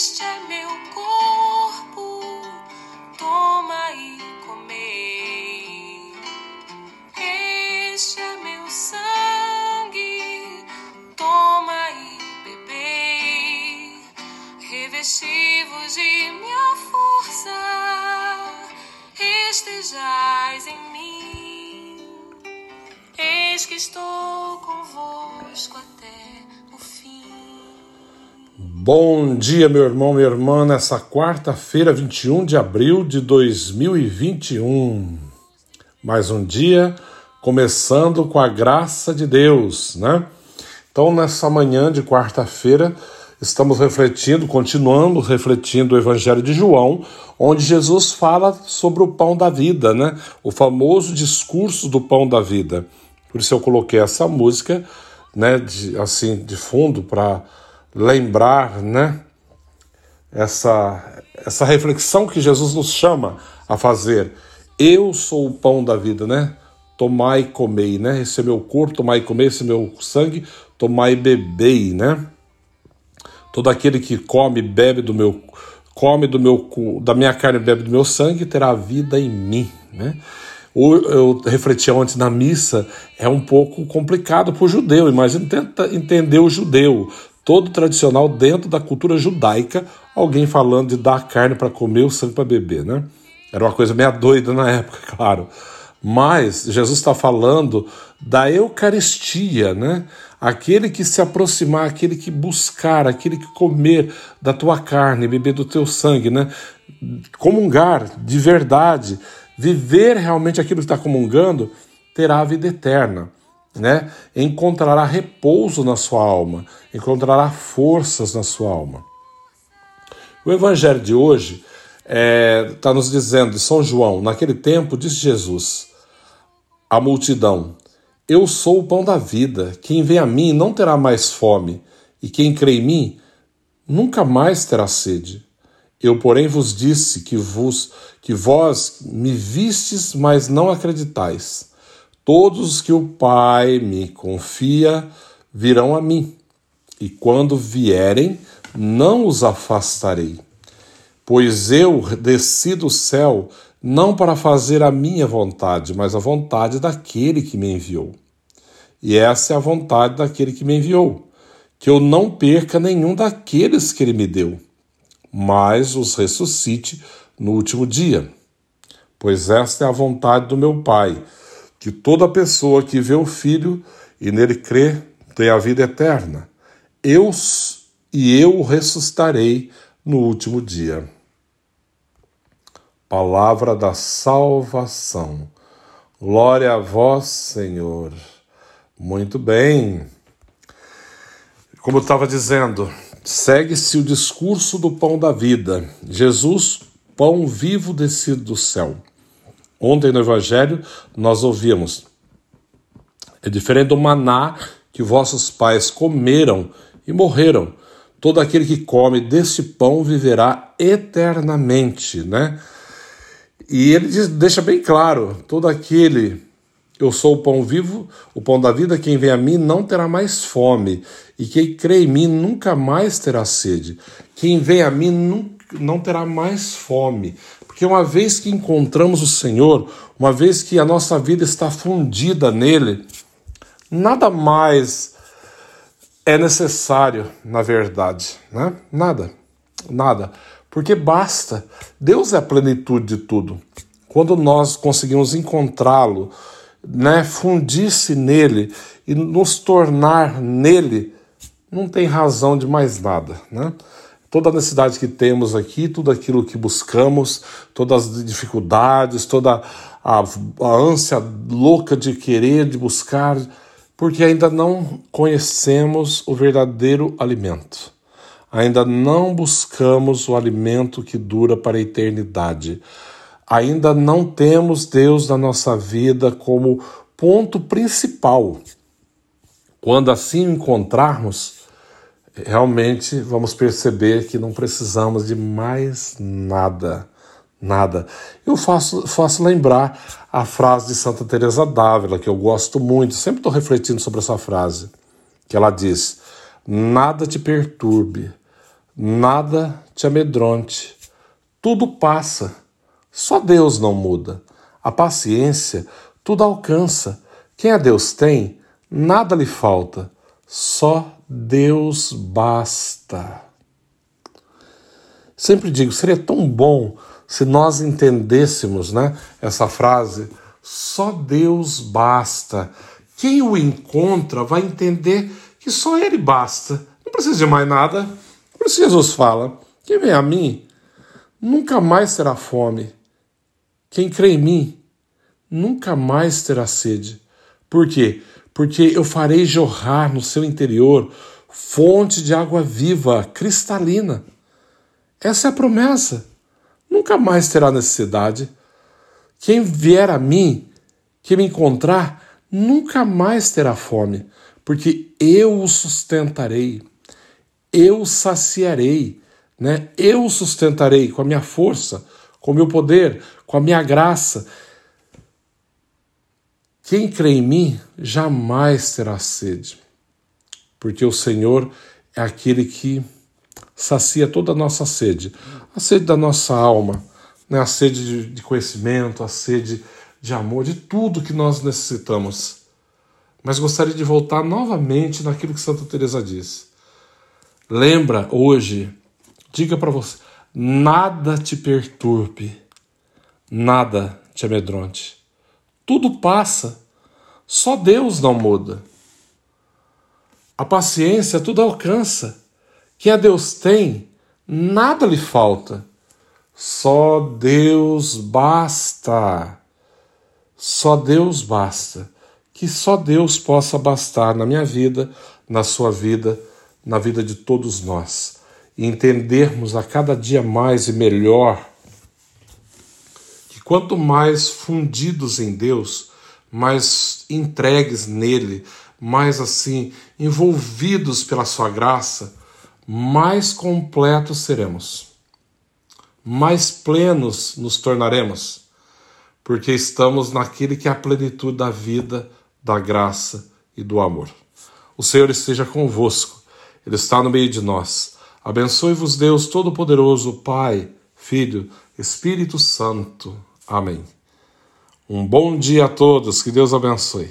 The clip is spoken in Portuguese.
Este é meu corpo, toma e comei. Este é meu sangue, toma e bebei. Revesti-vos de minha força, estejais em mim. Eis que estou convosco até Bom dia, meu irmão, minha irmã, nessa quarta-feira, 21 de abril de 2021. Mais um dia começando com a graça de Deus, né? Então, nessa manhã de quarta-feira, estamos refletindo, continuando refletindo o Evangelho de João, onde Jesus fala sobre o pão da vida, né? O famoso discurso do pão da vida. Por isso eu coloquei essa música, né, de, assim, de fundo para lembrar, né, essa essa reflexão que Jesus nos chama a fazer. Eu sou o pão da vida, né? Tomai e comei, né? Esse é meu corpo, tomai e comei, esse é meu sangue, tomai e bebei, né? Todo aquele que come, bebe do meu come do meu da minha carne, bebe do meu sangue, terá vida em mim, né? eu refleti ontem na missa, é um pouco complicado para o judeu. Imagina, tenta entender o judeu, todo tradicional dentro da cultura judaica, alguém falando de dar carne para comer, o sangue para beber, né? Era uma coisa meio doida na época, claro. Mas Jesus está falando da Eucaristia, né? Aquele que se aproximar, aquele que buscar, aquele que comer da tua carne, beber do teu sangue, né? Comungar de verdade, viver realmente aquilo que está comungando, terá a vida eterna, né? Encontrará repouso na sua alma, encontrará forças na sua alma. O evangelho de hoje está é, tá nos dizendo de São João, naquele tempo, disse Jesus à multidão: Eu sou o pão da vida. Quem vem a mim não terá mais fome, e quem crê em mim nunca mais terá sede. Eu, porém, vos disse que vos que vós me vistes, mas não acreditais. Todos os que o Pai me confia virão a mim, e quando vierem, não os afastarei. Pois eu desci do céu não para fazer a minha vontade, mas a vontade daquele que me enviou. E essa é a vontade daquele que me enviou, que eu não perca nenhum daqueles que ele me deu, mas os ressuscite no último dia. Pois esta é a vontade do meu Pai, que toda pessoa que vê o Filho e nele crê tenha a vida eterna. Eu e eu o ressuscitarei no último dia palavra da salvação. Glória a vós, Senhor. Muito bem. Como eu estava dizendo, segue-se o discurso do pão da vida. Jesus, pão vivo descido do céu. Ontem no Evangelho nós ouvimos: é diferente do maná que vossos pais comeram e morreram. Todo aquele que come desse pão viverá eternamente, né? E ele diz, deixa bem claro: todo aquele, eu sou o pão vivo, o pão da vida, quem vem a mim não terá mais fome, e quem crê em mim nunca mais terá sede. Quem vem a mim não, não terá mais fome. Porque uma vez que encontramos o Senhor, uma vez que a nossa vida está fundida nele, nada mais é necessário, na verdade, né? Nada, nada porque basta. Deus é a plenitude de tudo. Quando nós conseguimos encontrá-lo, né, fundir-se nele e nos tornar nele, não tem razão de mais nada, né? Toda a necessidade que temos aqui, tudo aquilo que buscamos, todas as dificuldades, toda a, a ânsia louca de querer, de buscar, porque ainda não conhecemos o verdadeiro alimento ainda não buscamos o alimento que dura para a eternidade. Ainda não temos Deus na nossa vida como ponto principal. Quando assim encontrarmos, realmente vamos perceber que não precisamos de mais nada. Nada. Eu faço, faço lembrar a frase de Santa Teresa d'Ávila, que eu gosto muito, sempre estou refletindo sobre essa frase, que ela diz: Nada te perturbe, Nada te amedronte, tudo passa, só Deus não muda. A paciência tudo alcança. Quem a Deus tem, nada lhe falta, só Deus basta. Sempre digo, seria tão bom se nós entendêssemos né, essa frase: só Deus basta. Quem o encontra vai entender que só Ele basta. Não precisa de mais nada. Por isso Jesus fala: quem vem a mim nunca mais terá fome. Quem crê em mim nunca mais terá sede. Por quê? Porque eu farei jorrar no seu interior fonte de água viva, cristalina. Essa é a promessa. Nunca mais terá necessidade. Quem vier a mim, que me encontrar, nunca mais terá fome, porque eu o sustentarei, eu o saciarei, né? Eu o sustentarei com a minha força, com o meu poder, com a minha graça. Quem crê em mim jamais terá sede, porque o Senhor é aquele que sacia toda a nossa sede, a sede da nossa alma, né? a sede de conhecimento, a sede de amor, de tudo que nós necessitamos. Mas gostaria de voltar novamente naquilo que Santa Teresa diz. Lembra hoje, diga para você, nada te perturbe, nada te amedronte. Tudo passa, só Deus não muda. A paciência tudo alcança. Quem a Deus tem, nada lhe falta. Só Deus basta. Só Deus basta. Que só Deus possa bastar na minha vida, na sua vida, na vida de todos nós. E entendermos a cada dia mais e melhor Quanto mais fundidos em Deus, mais entregues nele, mais assim envolvidos pela sua graça, mais completos seremos. Mais plenos nos tornaremos, porque estamos naquele que é a plenitude da vida, da graça e do amor. O Senhor esteja convosco, Ele está no meio de nós. Abençoe-vos, Deus Todo-Poderoso, Pai, Filho, Espírito Santo. Amém. Um bom dia a todos, que Deus abençoe.